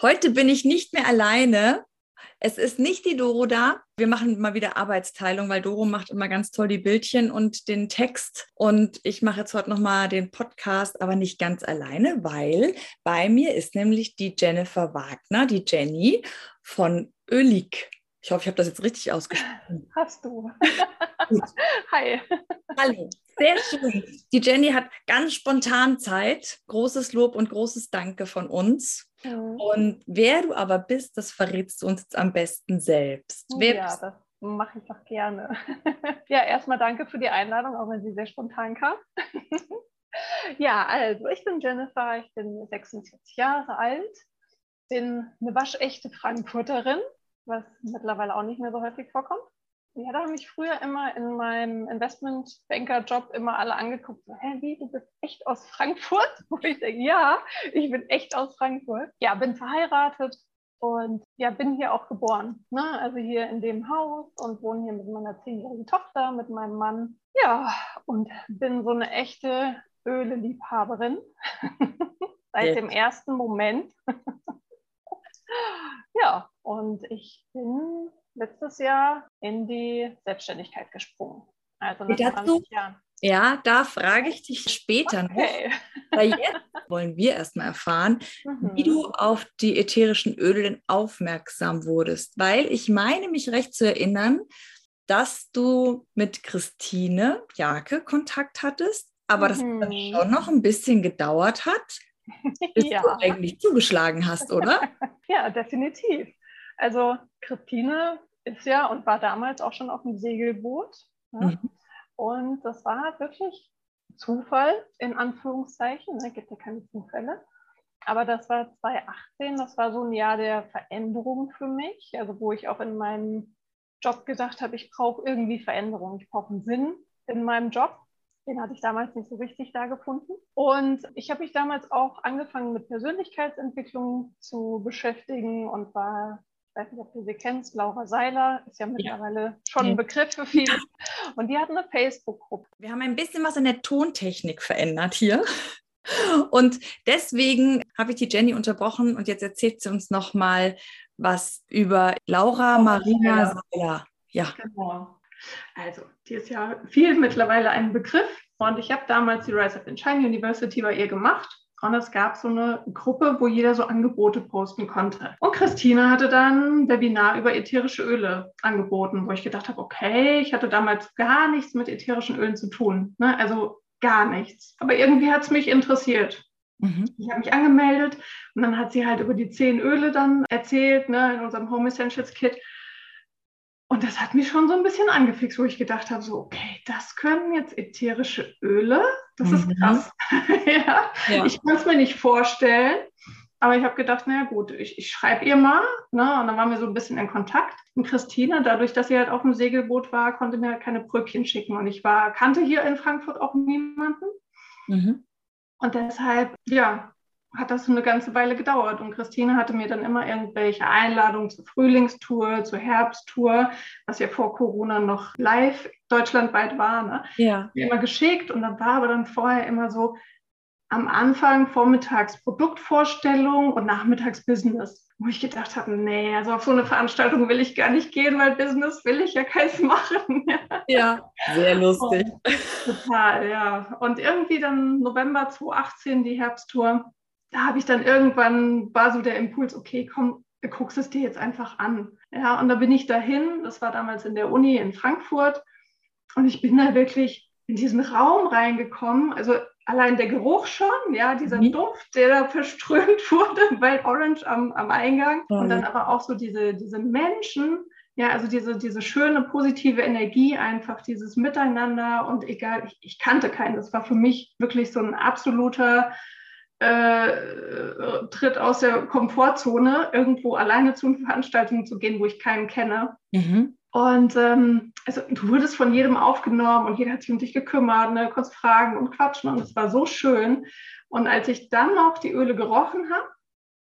Heute bin ich nicht mehr alleine. Es ist nicht die Doro da. Wir machen mal wieder Arbeitsteilung, weil Doro macht immer ganz toll die Bildchen und den Text. Und ich mache jetzt heute nochmal den Podcast, aber nicht ganz alleine, weil bei mir ist nämlich die Jennifer Wagner, die Jenny von Ölig. Ich hoffe, ich habe das jetzt richtig ausgesprochen. Hast du. Hi. Hallo. Sehr schön. Die Jenny hat ganz spontan Zeit. Großes Lob und großes Danke von uns. Mhm. Und wer du aber bist, das verrätst du uns jetzt am besten selbst. Oh, wer ja, das mache ich doch gerne. ja, erstmal danke für die Einladung, auch wenn sie sehr spontan kam. ja, also ich bin Jennifer, ich bin 46 Jahre alt, bin eine waschechte Frankfurterin, was mittlerweile auch nicht mehr so häufig vorkommt. Ja, da haben mich früher immer in meinem Investmentbanker-Job immer alle angeguckt, so, hä, wie, du bist echt aus Frankfurt? Wo ich denke, ja, ich bin echt aus Frankfurt. Ja, bin verheiratet und ja, bin hier auch geboren. Ne? Also hier in dem Haus und wohne hier mit meiner zehnjährigen Tochter, mit meinem Mann. Ja, und bin so eine echte Öle-Liebhaberin seit dem ersten Moment. ja, und ich bin letztes Jahr in die Selbstständigkeit gesprungen. Also nach dazu, Jahren. Ja, da frage ich dich später okay. noch. Weil jetzt wollen wir erstmal erfahren, mhm. wie du auf die ätherischen Öle denn aufmerksam wurdest. Weil ich meine, mich recht zu erinnern, dass du mit Christine Jake Kontakt hattest, aber mhm. das schon noch ein bisschen gedauert hat, bis ja. du eigentlich zugeschlagen hast, oder? ja, definitiv. Also Christine ist ja und war damals auch schon auf dem Segelboot. Ja? Mhm. Und das war wirklich Zufall, in Anführungszeichen. Es ne? gibt ja keine Zufälle. Aber das war 2018, das war so ein Jahr der Veränderung für mich. Also wo ich auch in meinem Job gedacht habe, ich brauche irgendwie Veränderung, ich brauche einen Sinn in meinem Job. Den hatte ich damals nicht so richtig da gefunden. Und ich habe mich damals auch angefangen mit Persönlichkeitsentwicklung zu beschäftigen und war weiß nicht, ob du sie kennst, Laura Seiler, ist ja mittlerweile ja. schon ein Begriff für viele. Und die hat eine Facebook-Gruppe. Wir haben ein bisschen was in der Tontechnik verändert hier. Und deswegen habe ich die Jenny unterbrochen und jetzt erzählt sie uns nochmal was über Laura Marina Seiler. Ja. Genau. Also, die ist ja viel mittlerweile ein Begriff. Und ich habe damals die Rise of the Shine University bei ihr gemacht. Und es gab so eine Gruppe, wo jeder so Angebote posten konnte. Und Christine hatte dann ein Webinar über ätherische Öle angeboten, wo ich gedacht habe, okay, ich hatte damals gar nichts mit ätherischen Ölen zu tun. Ne? Also gar nichts. Aber irgendwie hat es mich interessiert. Mhm. Ich habe mich angemeldet und dann hat sie halt über die zehn Öle dann erzählt, ne, in unserem Home Essentials Kit. Und das hat mich schon so ein bisschen angefixt, wo ich gedacht habe, so, okay, das können jetzt ätherische Öle. Das mhm. ist krass. ja. ja. Ich kann es mir nicht vorstellen. Aber ich habe gedacht, naja gut, ich, ich schreibe ihr mal. Ne? Und dann waren wir so ein bisschen in Kontakt. Und Christine, dadurch, dass sie halt auf dem Segelboot war, konnte mir halt keine Bröckchen schicken. Und ich war, kannte hier in Frankfurt auch niemanden. Mhm. Und deshalb, ja, hat das eine ganze Weile gedauert. Und Christine hatte mir dann immer irgendwelche Einladungen zur Frühlingstour, zur Herbsttour, was ja vor Corona noch live deutschlandweit war, ne? ja. immer geschickt. Und dann war aber dann vorher immer so am Anfang vormittags Produktvorstellung und nachmittags Business. Wo ich gedacht habe, nee, also auf so eine Veranstaltung will ich gar nicht gehen, weil Business will ich ja keins machen. ja, sehr lustig. Und, total, ja. Und irgendwie dann November 2018 die Herbsttour da habe ich dann irgendwann, war so der Impuls, okay, komm, du guckst es dir jetzt einfach an. Ja, und da bin ich dahin, das war damals in der Uni in Frankfurt, und ich bin da wirklich in diesen Raum reingekommen, also allein der Geruch schon, ja, dieser mhm. Duft, der da verströmt wurde, Wild Orange am, am Eingang, mhm. und dann aber auch so diese, diese Menschen, ja, also diese, diese schöne, positive Energie, einfach dieses Miteinander und egal, ich, ich kannte keinen, das war für mich wirklich so ein absoluter äh, tritt aus der Komfortzone, irgendwo alleine zu einer Veranstaltung zu gehen, wo ich keinen kenne. Mhm. Und ähm, also, du wurdest von jedem aufgenommen und jeder hat sich um dich gekümmert, ne? konntest fragen und quatschen und es war so schön. Und als ich dann noch die Öle gerochen habe,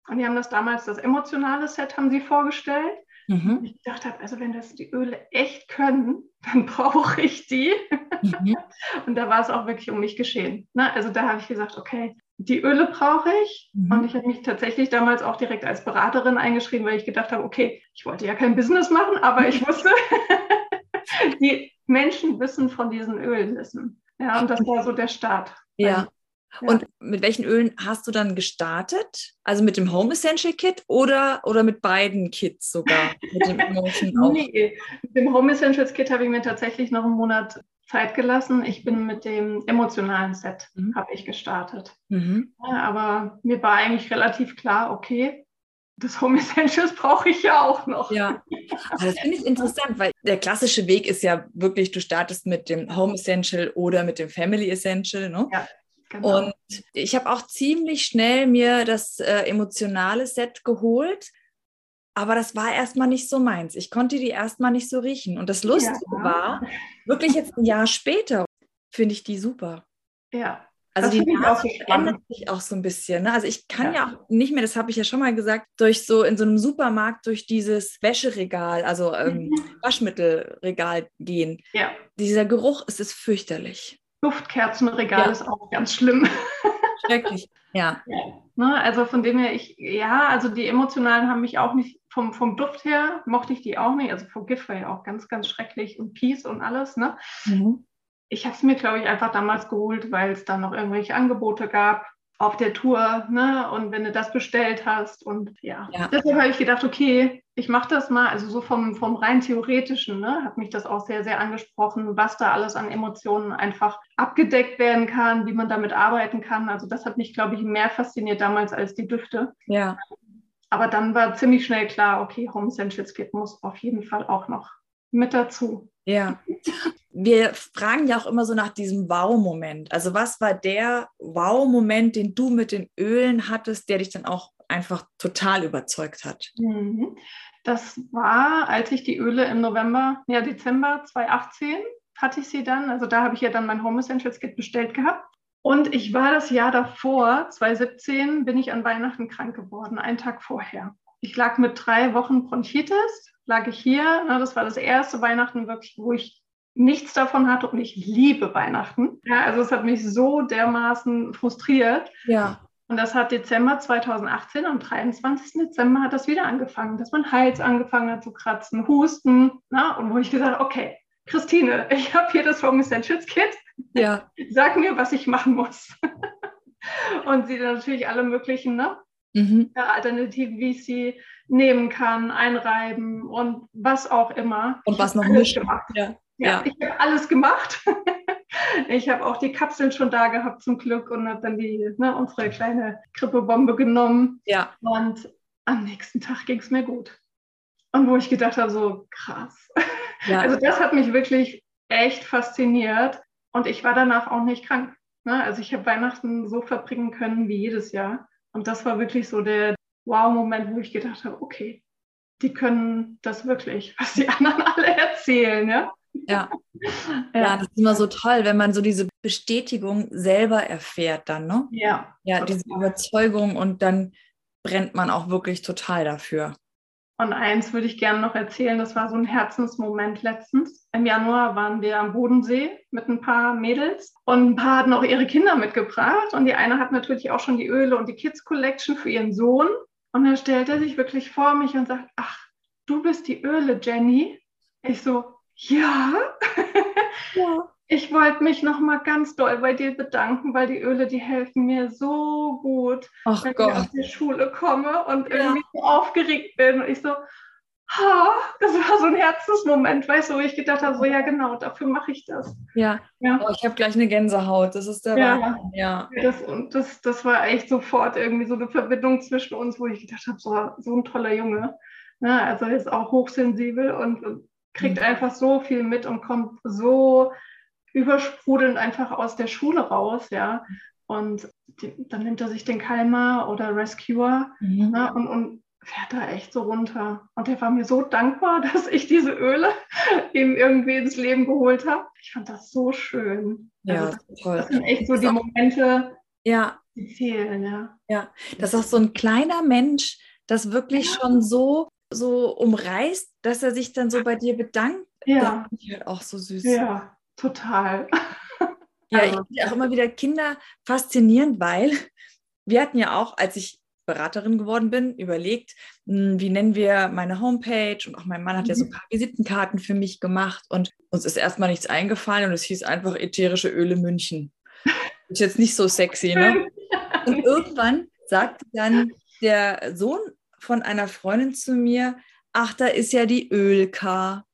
und die haben das damals, das emotionale Set haben sie vorgestellt, Mhm. Ich gedacht habe, also wenn das die Öle echt können, dann brauche ich die. Mhm. Und da war es auch wirklich um mich geschehen. Ne? Also da habe ich gesagt, okay, die Öle brauche ich. Mhm. Und ich habe mich tatsächlich damals auch direkt als Beraterin eingeschrieben, weil ich gedacht habe, okay, ich wollte ja kein Business machen, aber ich wusste, die Menschen wissen von diesen Ölen wissen. Ja, und das war so der Start. Ja. Ja. Und mit welchen Ölen hast du dann gestartet? Also mit dem Home Essential Kit oder, oder mit beiden Kits sogar? mit dem nee, mit dem Home Essentials Kit habe ich mir tatsächlich noch einen Monat Zeit gelassen. Ich bin mit dem emotionalen Set mhm. habe ich gestartet. Mhm. Ja, aber mir war eigentlich relativ klar, okay, das Home Essentials brauche ich ja auch noch. Ja, aber das finde ich interessant, weil der klassische Weg ist ja wirklich, du startest mit dem Home Essential oder mit dem Family Essential. Ne? Ja. Genau. Und ich habe auch ziemlich schnell mir das äh, emotionale Set geholt, aber das war erstmal nicht so meins. Ich konnte die erstmal nicht so riechen. Und das Lustige ja. war, wirklich jetzt ein Jahr später finde ich die super. Ja. Also die Nase ändert sich auch so ein bisschen. Ne? Also ich kann ja. ja. auch nicht mehr, das habe ich ja schon mal gesagt, durch so in so einem Supermarkt durch dieses Wäscheregal, also ähm, mhm. Waschmittelregal gehen. Ja. Dieser Geruch, es ist fürchterlich. Duftkerzenregal ja. ist auch ganz schlimm. Schrecklich, ja. ja. Ne, also von dem her, ich, ja, also die emotionalen haben mich auch nicht, vom, vom Duft her mochte ich die auch nicht. Also Forgive war ja auch ganz, ganz schrecklich und Peace und alles, ne? Mhm. Ich habe es mir, glaube ich, einfach damals geholt, weil es da noch irgendwelche Angebote gab auf der Tour, ne? Und wenn du das bestellt hast und ja. ja. Deshalb habe ich gedacht, okay, ich mache das mal, also so vom, vom rein theoretischen, ne, hat mich das auch sehr, sehr angesprochen, was da alles an Emotionen einfach abgedeckt werden kann, wie man damit arbeiten kann. Also das hat mich, glaube ich, mehr fasziniert damals als die Düfte. Ja. Aber dann war ziemlich schnell klar, okay, Home Essentials Kit muss auf jeden Fall auch noch mit dazu. Ja. Wir fragen ja auch immer so nach diesem Wow-Moment. Also was war der Wow-Moment, den du mit den Ölen hattest, der dich dann auch einfach total überzeugt hat? Mhm. Das war, als ich die Öle im November, ja, Dezember 2018 hatte ich sie dann. Also da habe ich ja dann mein Home Essentials Kit bestellt gehabt. Und ich war das Jahr davor, 2017, bin ich an Weihnachten krank geworden, einen Tag vorher. Ich lag mit drei Wochen Bronchitis, lag ich hier. Ne, das war das erste Weihnachten wirklich, wo ich nichts davon hatte und ich liebe Weihnachten. Ja, also es hat mich so dermaßen frustriert. Ja. Und das hat Dezember 2018, am 23. Dezember hat das wieder angefangen, dass mein Hals angefangen hat zu kratzen, Husten. Na, und wo ich gesagt habe, okay, Christine, ich habe hier das Home Essentials Kit. Ja. Sag mir, was ich machen muss. und sie dann natürlich alle möglichen ne? Mhm. Alternativen, wie ich sie nehmen kann, einreiben und was auch immer. Und was noch nicht gemacht. Ja. Ja, ja. ich habe alles gemacht. Ich habe auch die Kapseln schon da gehabt zum Glück und habe dann die, ne, unsere kleine Grippebombe genommen. Ja. Und am nächsten Tag ging es mir gut. Und wo ich gedacht habe, so krass. Ja. Also das hat mich wirklich echt fasziniert. Und ich war danach auch nicht krank. Ne? Also ich habe Weihnachten so verbringen können wie jedes Jahr. Und das war wirklich so der Wow-Moment, wo ich gedacht habe, okay, die können das wirklich, was die anderen alle erzählen. Ja? Ja. ja, das ist immer so toll, wenn man so diese Bestätigung selber erfährt dann, ne? Ja. Ja, diese Überzeugung und dann brennt man auch wirklich total dafür. Und eins würde ich gerne noch erzählen, das war so ein Herzensmoment letztens. Im Januar waren wir am Bodensee mit ein paar Mädels und ein paar hatten auch ihre Kinder mitgebracht und die eine hat natürlich auch schon die Öle und die Kids Collection für ihren Sohn. Und dann stellt er sich wirklich vor mich und sagt, ach, du bist die Öle, Jenny. Ich so, ja. ja. Ich wollte mich noch mal ganz doll bei dir bedanken, weil die Öle, die helfen mir so gut, Ach wenn Gott. ich aus der Schule komme und irgendwie ja. so aufgeregt bin. Und ich so, ha, das war so ein Herzensmoment, weißt du, wo ich gedacht habe, so ja genau, dafür mache ich das. Ja, ja. Oh, ich habe gleich eine Gänsehaut, das ist der ja. Wahnsinn. Ja. Das, und das, das war echt sofort irgendwie so eine Verbindung zwischen uns, wo ich gedacht habe, so, so ein toller Junge. Ja, ne, also er ist auch hochsensibel und kriegt mhm. einfach so viel mit und kommt so übersprudelnd einfach aus der Schule raus, ja. Und die, dann nimmt er sich den Kalmer oder Rescuer mhm. ne, und, und fährt da echt so runter. Und er war mir so dankbar, dass ich diese Öle ihm irgendwie ins Leben geholt habe. Ich fand das so schön. Ja, also das, toll. Das sind echt so die Momente, ja. die fehlen, ja. Ja, das ist auch so ein kleiner Mensch, das wirklich ja. schon so, so umreißt, dass er sich dann so bei dir bedankt. Ja. Das ist halt auch so süß. Ja, total. Ja, ich finde auch immer wieder Kinder faszinierend, weil wir hatten ja auch, als ich Beraterin geworden bin, überlegt, hm, wie nennen wir meine Homepage und auch mein Mann hat ja so ein mhm. paar Visitenkarten für mich gemacht und uns ist erstmal nichts eingefallen und es hieß einfach ätherische Öle München. Ist jetzt nicht so sexy, ne? Und irgendwann sagte dann der Sohn von einer Freundin zu mir, ach, da ist ja die Ölka.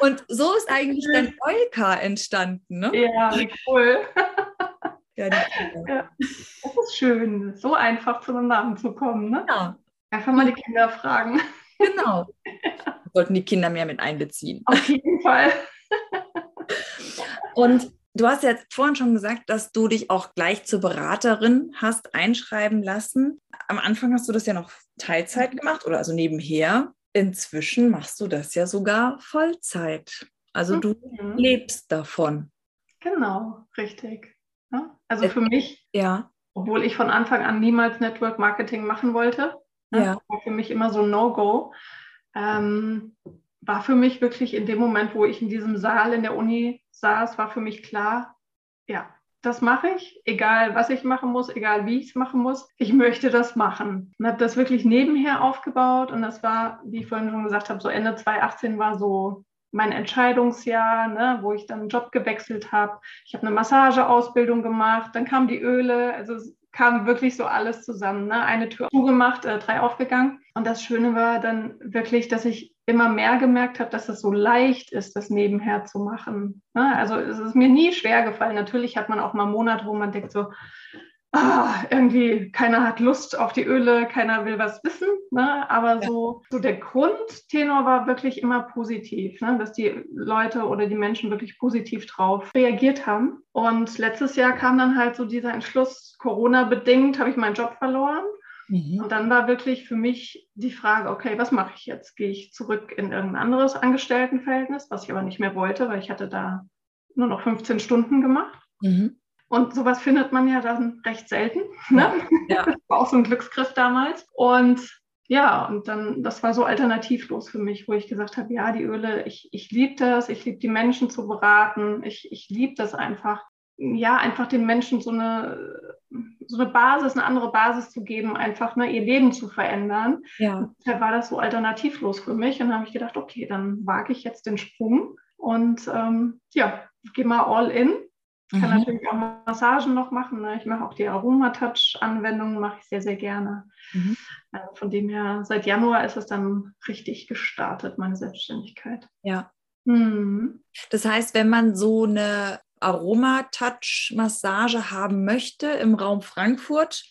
Und so ist eigentlich dein Eulka entstanden, ne? Ja, wie cool. Ja, ja, das ist schön, so einfach zu einem Namen zu kommen. Ne? Ja. Einfach mal die Kinder fragen. Genau. ja. Sollten die Kinder mehr mit einbeziehen. Auf jeden Fall. Und du hast ja vorhin schon gesagt, dass du dich auch gleich zur Beraterin hast einschreiben lassen. Am Anfang hast du das ja noch Teilzeit gemacht oder also nebenher. Inzwischen machst du das ja sogar Vollzeit. Also du mhm. lebst davon. Genau, richtig. Also für mich, ja. obwohl ich von Anfang an niemals Network Marketing machen wollte, ne, ja. war für mich immer so No-Go, ähm, war für mich wirklich in dem Moment, wo ich in diesem Saal in der Uni saß, war für mich klar, ja, das mache ich, egal was ich machen muss, egal wie ich es machen muss. Ich möchte das machen. Und habe das wirklich nebenher aufgebaut und das war, wie ich vorhin schon gesagt habe, so Ende 2018 war so mein Entscheidungsjahr, ne, wo ich dann einen Job gewechselt habe. Ich habe eine Massageausbildung gemacht, dann kamen die Öle, also kam wirklich so alles zusammen. Ne? Eine Tür zugemacht, äh, drei aufgegangen. Und das Schöne war dann wirklich, dass ich immer mehr gemerkt habe, dass es so leicht ist, das nebenher zu machen. Ne? Also es ist mir nie schwer gefallen. Natürlich hat man auch mal Monate, wo man denkt so, ah, irgendwie keiner hat Lust auf die Öle, keiner will was wissen. Ne? Aber so, so der Grundtenor war wirklich immer positiv, ne? dass die Leute oder die Menschen wirklich positiv drauf reagiert haben. Und letztes Jahr kam dann halt so dieser Entschluss, Corona-bedingt habe ich meinen Job verloren. Mhm. Und dann war wirklich für mich die Frage, okay, was mache ich jetzt? Gehe ich zurück in irgendein anderes Angestelltenverhältnis, was ich aber nicht mehr wollte, weil ich hatte da nur noch 15 Stunden gemacht. Mhm. Und sowas findet man ja dann recht selten. Ne? Ja. Das war auch so ein Glücksgriff damals. Und ja, und dann, das war so alternativlos für mich, wo ich gesagt habe, ja, die Öle, ich, ich liebe das, ich liebe die Menschen zu beraten, ich, ich liebe das einfach, ja, einfach den Menschen so eine, so eine Basis, eine andere Basis zu geben, einfach ne, ihr Leben zu verändern. Ja. Da war das so alternativlos für mich und dann habe ich gedacht, okay, dann wage ich jetzt den Sprung und ähm, ja, gehe mal all in ich kann mhm. natürlich auch Massagen noch machen. Ne? Ich mache auch die Aromatouch-Anwendungen, mache ich sehr, sehr gerne. Mhm. Also von dem her, seit Januar ist es dann richtig gestartet, meine Selbstständigkeit. Ja. Mhm. Das heißt, wenn man so eine Aromatouch-Massage haben möchte im Raum Frankfurt,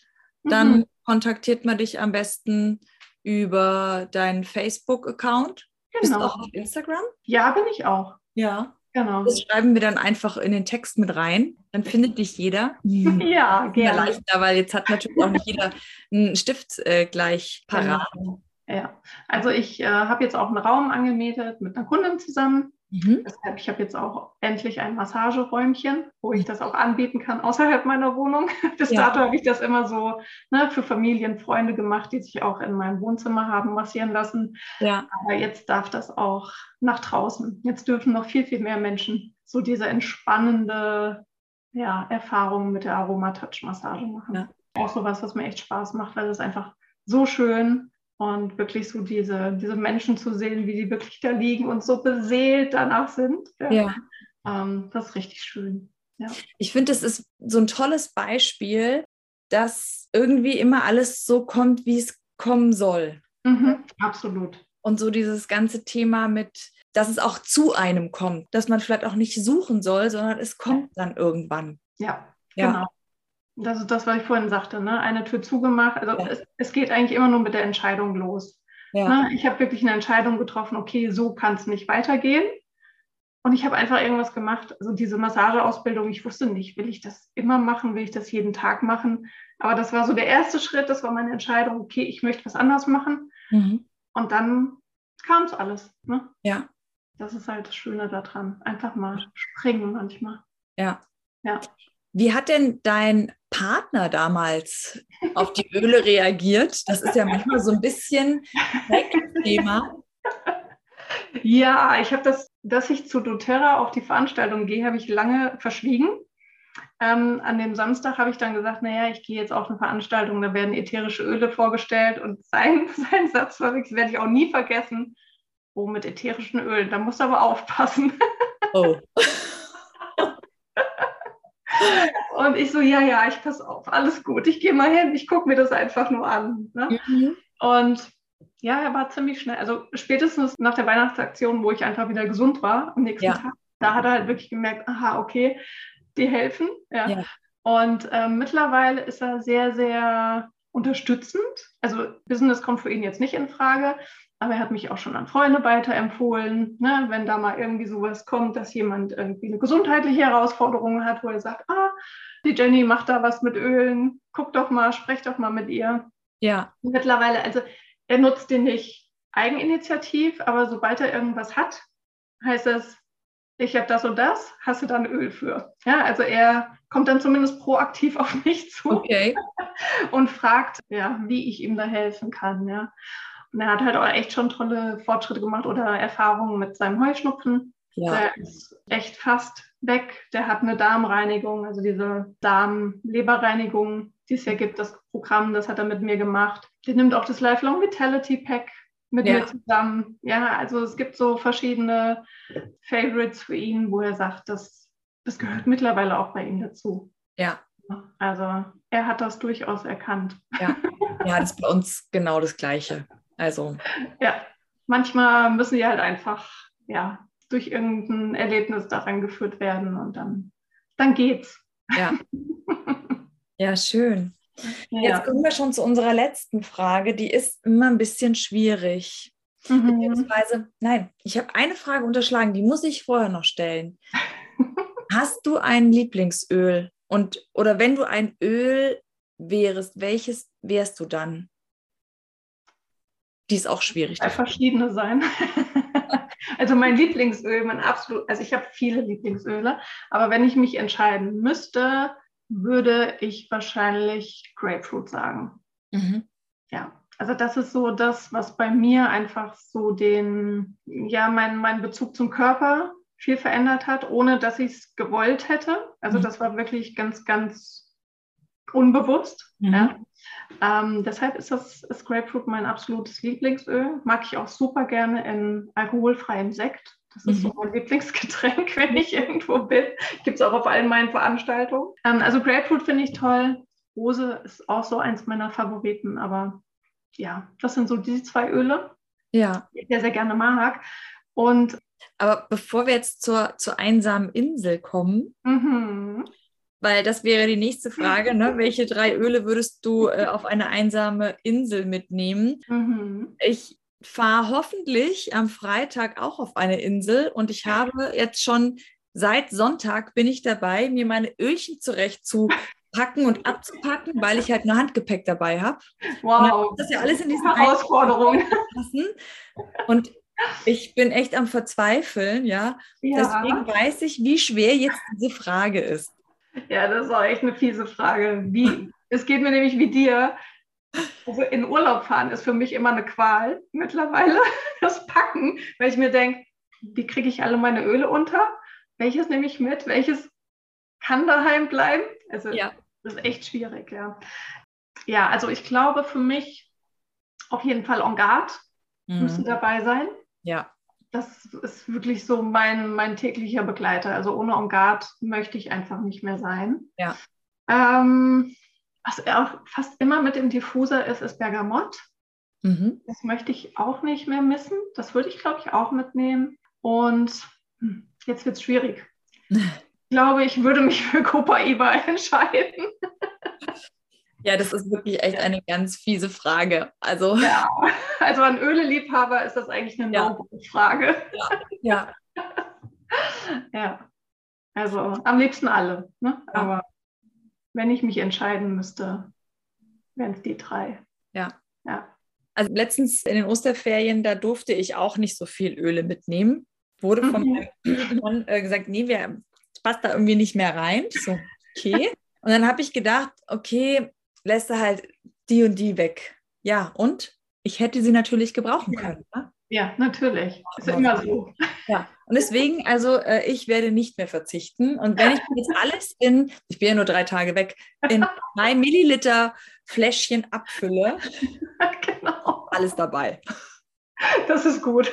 dann mhm. kontaktiert man dich am besten über deinen Facebook-Account. Genau. Bist du auch auf Instagram? Ja, bin ich auch. Ja. Genau. Das schreiben wir dann einfach in den Text mit rein. Dann findet dich jeder. Ja, gerne. Leichter, weil jetzt hat natürlich auch nicht jeder einen Stift äh, gleich parat. Genau. Ja, also ich äh, habe jetzt auch einen Raum angemietet mit einer Kundin zusammen. Mhm. Deshalb, ich habe jetzt auch endlich ein Massageräumchen, wo ich das auch anbieten kann außerhalb meiner Wohnung. Bis ja. dato habe ich das immer so ne, für Familien, Freunde gemacht, die sich auch in meinem Wohnzimmer haben massieren lassen. Ja. Aber jetzt darf das auch nach draußen. Jetzt dürfen noch viel, viel mehr Menschen so diese entspannende ja, Erfahrung mit der Aromatouch-Massage machen. Ja. Auch sowas, was mir echt Spaß macht, weil es einfach so schön und wirklich so diese, diese Menschen zu sehen, wie die wirklich da liegen und so beseelt danach sind. Ja. ja. Ähm, das ist richtig schön. Ja. Ich finde, es ist so ein tolles Beispiel, dass irgendwie immer alles so kommt, wie es kommen soll. Mhm, absolut. Und so dieses ganze Thema mit, dass es auch zu einem kommt, dass man vielleicht auch nicht suchen soll, sondern es kommt dann irgendwann. Ja, ja. genau. Das ist das, was ich vorhin sagte, ne? eine Tür zugemacht. Also ja. es, es, geht eigentlich immer nur mit der Entscheidung los. Ja. Ne? Ich habe wirklich eine Entscheidung getroffen, okay, so kann es nicht weitergehen. Und ich habe einfach irgendwas gemacht. Also diese Massageausbildung, ich wusste nicht, will ich das immer machen, will ich das jeden Tag machen. Aber das war so der erste Schritt, das war meine Entscheidung, okay, ich möchte was anders machen. Mhm. Und dann kam es alles. Ne? Ja. Das ist halt das Schöne daran. Einfach mal springen manchmal. Ja. Ja. Wie hat denn dein Partner damals auf die Öle reagiert? Das ist ja manchmal so ein bisschen ein Thema. Ja, ich habe das, dass ich zu doTERRA auf die Veranstaltung gehe, habe ich lange verschwiegen. Ähm, an dem Samstag habe ich dann gesagt, naja, ich gehe jetzt auf eine Veranstaltung, da werden ätherische Öle vorgestellt und sein, sein Satz war wirklich, werde ich auch nie vergessen. Oh, mit ätherischen Ölen, da musst du aber aufpassen. Oh. und ich so, ja, ja, ich passe auf, alles gut, ich gehe mal hin, ich gucke mir das einfach nur an. Ne? Mhm. Und ja, er war ziemlich schnell. Also spätestens nach der Weihnachtsaktion, wo ich einfach wieder gesund war am nächsten ja. Tag, da hat er halt wirklich gemerkt, aha, okay, die helfen. Ja. ja. Und äh, mittlerweile ist er sehr, sehr unterstützend. Also Business kommt für ihn jetzt nicht in Frage, aber er hat mich auch schon an Freunde weiterempfohlen, ne, wenn da mal irgendwie sowas kommt, dass jemand irgendwie eine gesundheitliche Herausforderung hat, wo er sagt, ah, die Jenny macht da was mit Ölen, guck doch mal, sprech doch mal mit ihr. Ja. Mittlerweile, also er nutzt den nicht eigeninitiativ, aber sobald er irgendwas hat, heißt es, ich habe das und das, hast du dann Öl für? Ja, also er kommt dann zumindest proaktiv auf mich zu okay. und fragt, ja, wie ich ihm da helfen kann. Ja. Und er hat halt auch echt schon tolle Fortschritte gemacht oder Erfahrungen mit seinem Heuschnupfen. Ja. Der ist echt fast weg. Der hat eine Darmreinigung, also diese Darm-Leberreinigung, die es ja gibt, das Programm, das hat er mit mir gemacht. Der nimmt auch das Lifelong Vitality Pack mit ja. mir zusammen. Ja, also es gibt so verschiedene Favorites für ihn, wo er sagt, das, das gehört mittlerweile auch bei ihm dazu. Ja. Also er hat das durchaus erkannt. Ja, ja das ist bei uns genau das Gleiche. Also. Ja, manchmal müssen die halt einfach, ja, durch irgendein Erlebnis daran geführt werden und dann, dann geht's. Ja. Ja, schön. Ja. Jetzt kommen wir schon zu unserer letzten Frage. Die ist immer ein bisschen schwierig. Mhm. Beziehungsweise, nein, ich habe eine Frage unterschlagen, die muss ich vorher noch stellen. Hast du ein Lieblingsöl? Und oder wenn du ein Öl wärst, welches wärst du dann? Die ist auch schwierig. Bei verschiedene sein. also mein Lieblingsöl, mein absolut, also ich habe viele Lieblingsöle, aber wenn ich mich entscheiden müsste, würde ich wahrscheinlich Grapefruit sagen. Mhm. Ja, also das ist so das, was bei mir einfach so den, ja, mein, mein Bezug zum Körper viel verändert hat, ohne dass ich es gewollt hätte. Also mhm. das war wirklich ganz, ganz unbewusst. Mhm. Ja. Ähm, deshalb ist das ist Grapefruit mein absolutes Lieblingsöl. Mag ich auch super gerne in alkoholfreiem Sekt. Das ist mhm. so mein Lieblingsgetränk, wenn ich irgendwo bin. Gibt es auch auf allen meinen Veranstaltungen. Ähm, also Grapefruit finde ich toll. Rose ist auch so eins meiner Favoriten. Aber ja, das sind so die zwei Öle, ja. die ich sehr, sehr gerne mag. Und aber bevor wir jetzt zur, zur einsamen Insel kommen, mhm. Weil das wäre die nächste Frage, ne? welche drei Öle würdest du äh, auf eine einsame Insel mitnehmen? Mhm. Ich fahre hoffentlich am Freitag auch auf eine Insel und ich habe jetzt schon seit Sonntag bin ich dabei, mir meine Ölchen zurecht zu packen und abzupacken, weil ich halt nur Handgepäck dabei habe. Wow. Das ist ja alles in diesen Herausforderungen. Und ich bin echt am Verzweifeln, ja? ja. Deswegen weiß ich, wie schwer jetzt diese Frage ist. Ja, das ist auch echt eine fiese Frage. Wie? Es geht mir nämlich wie dir. Also in Urlaub fahren ist für mich immer eine Qual mittlerweile, das Packen, weil ich mir denke, wie kriege ich alle meine Öle unter? Welches nehme ich mit? Welches kann daheim bleiben? Also ja. das ist echt schwierig, ja. Ja, also ich glaube für mich auf jeden Fall On Guard mhm. müssen dabei sein. Ja. Das ist wirklich so mein, mein täglicher Begleiter. Also ohne On Guard möchte ich einfach nicht mehr sein. Ja. Ähm, was auch fast immer mit im Diffuser ist, ist Bergamott. Mhm. Das möchte ich auch nicht mehr missen. Das würde ich, glaube ich, auch mitnehmen. Und hm, jetzt wird es schwierig. Ich glaube, ich würde mich für Copaiba entscheiden. Ja, das ist wirklich echt eine ganz fiese Frage. Also, ja, also an Öleliebhaber ist das eigentlich eine ja. No-Frage. Ja. ja. ja, also am liebsten alle. Ne? Ja. Aber wenn ich mich entscheiden müsste, wären es die drei. Ja. ja. Also letztens in den Osterferien, da durfte ich auch nicht so viel Öle mitnehmen. Wurde von mhm. meinem Mann äh, gesagt, nee, wir passt da irgendwie nicht mehr rein. So, okay. Und dann habe ich gedacht, okay, lässt er halt die und die weg. Ja, und ich hätte sie natürlich gebrauchen können. Ne? Ja, natürlich. Ist ja immer so. Ja, und deswegen, also äh, ich werde nicht mehr verzichten. Und wenn ich jetzt alles in, ich bin ja nur drei Tage weg, in drei Milliliter Fläschchen abfülle, genau. alles dabei. Das ist gut.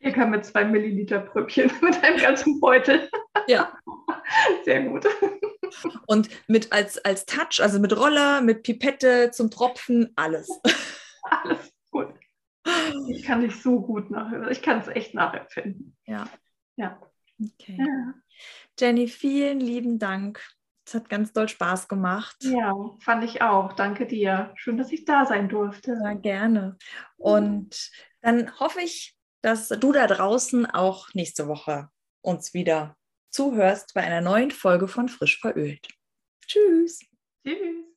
Ihr kann mit zwei Milliliter Bröckchen mit einem ganzen Beutel. Ja. Sehr gut. Und mit als, als Touch, also mit Roller, mit Pipette zum Tropfen, alles. Alles gut. Ich kann dich so gut nachher. Ich kann es echt nachempfinden. Ja. Ja. Okay. Ja. Jenny, vielen lieben Dank. Es hat ganz doll Spaß gemacht. Ja, fand ich auch. Danke dir. Schön, dass ich da sein durfte. Ja, gerne. Und dann hoffe ich, dass du da draußen auch nächste Woche uns wieder zuhörst bei einer neuen Folge von Frisch verölt. Tschüss. Tschüss.